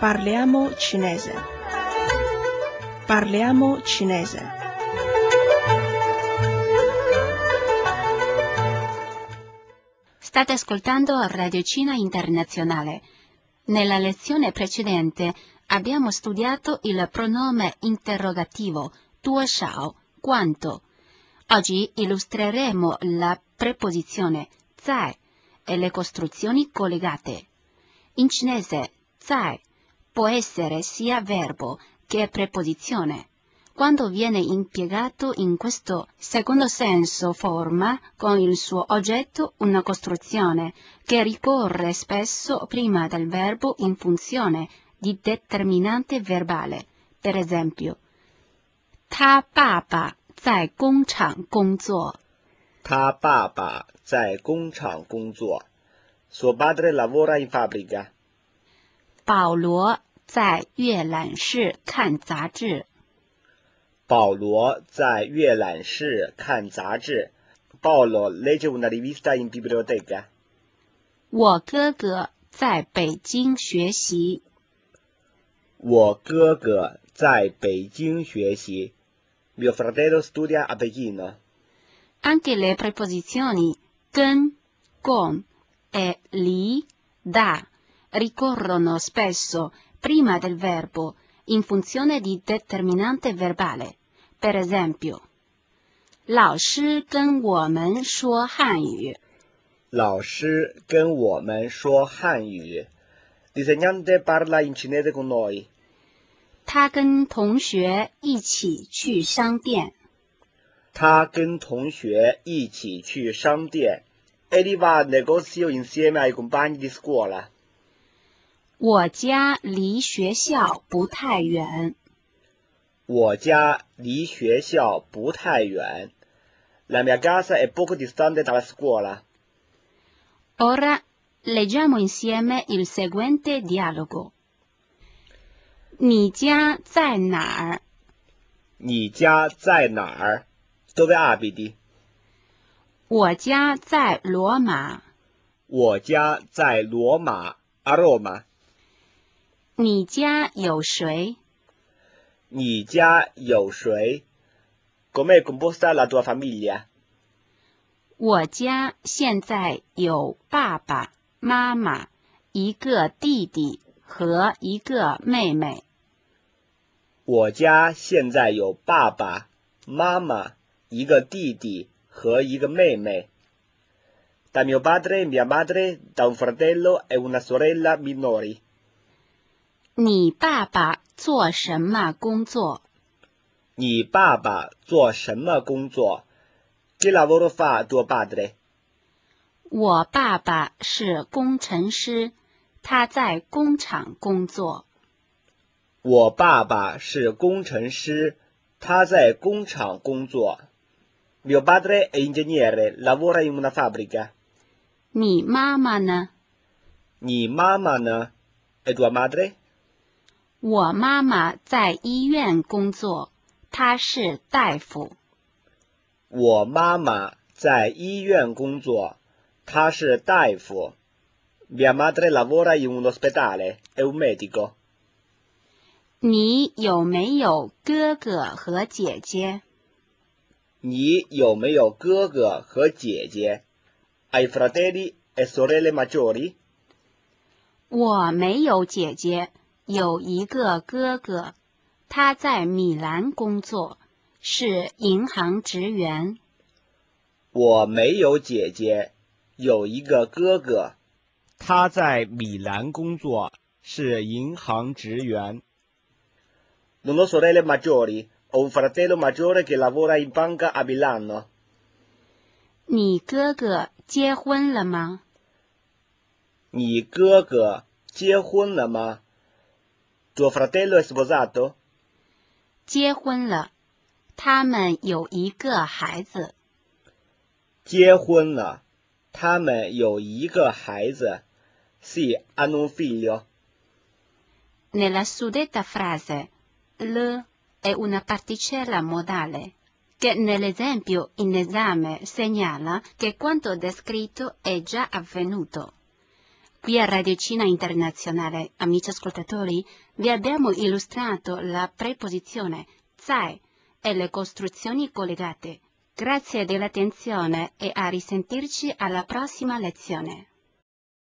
Parliamo cinese. Parliamo cinese. State ascoltando Radio Cina Internazionale. Nella lezione precedente abbiamo studiato il pronome interrogativo tuo shao, quanto. Oggi illustreremo la preposizione zai e le costruzioni collegate. In cinese, zai può essere sia verbo che preposizione. Quando viene impiegato in questo secondo senso forma con il suo oggetto una costruzione che ricorre spesso prima del verbo in funzione di determinante verbale. Per esempio, 他爸爸在工厂工作。他爸爸在工厂工作。Suo padre lavora in fabbrica. 保罗 在阅览室看杂志。保罗在阅览室看杂志。Paolo legge una rivista in biblioteca. 我哥哥在北京学习。我哥哥在北京学习。Mio fratello studia a Pechino. Anche le preposizioni con, con e li, da ricorrono spesso prima del verbo in funzione di determinante verbale. Per esempio, 老师跟我们说汉语。老师跟我们说汉语。L'insegnante parla in cinese con noi. 他跟同学一起去商店。他跟同学一起去商店。Egli va al negozio insieme ai compagni di scuola. 我家离学校不太远。我家离学校不太远。La mia casa è poco distante dalla scuola. Ora leggiamo insieme il seguente dialogo. 你家在哪儿？你家在哪儿？Dove abiti？我家在罗马。我家在罗马，a Roma。你家有谁？你家有谁？Come composta la tua famiglia？我家现在有爸爸妈妈，一个弟弟和一个妹妹。我家现在有爸爸妈妈，一个弟弟和一个妹妹。Da mio padre, mia madre, da un fratello e una sorella minori。你爸爸做什么工作？你爸爸做什么工作？Che lavoro fa tuo padre？我爸爸是工程师，他在工厂工作。我爸爸是工程师，他在工厂工作。Mio padre è ingegnere, lavora in una fabbrica。你妈妈呢？你妈妈呢？E tua madre？我妈妈在医院工作，她是大夫。我妈妈在医院工作，她是大夫。Mia madre lavora in un ospedale, è un medico。你有没有哥哥和姐姐？你有没有哥哥和姐姐？Hai fratelli e sorelle maggiori？我没有姐姐，有一个哥哥，他在米兰工作，是银行职员。我没有姐姐，有一个哥哥，他在米兰工作，是银行职员。Non ho sorelle maggiori, ho un fratello maggiore che lavora in banca a Milano. 你哥哥结婚了吗？你哥哥结婚了吗 ？Tuo fratello è sposato? 结婚了，他们有一个孩子。结婚了，他们有一个孩子。Sì, hanno un figlio. Nella suddetta frase l è una particella modale che nell'esempio in esame segnala che quanto descritto è già avvenuto. Qui a Radio Cina Internazionale, amici ascoltatori, vi abbiamo illustrato la preposizione zai e le costruzioni collegate. Grazie dell'attenzione e a risentirci alla prossima lezione.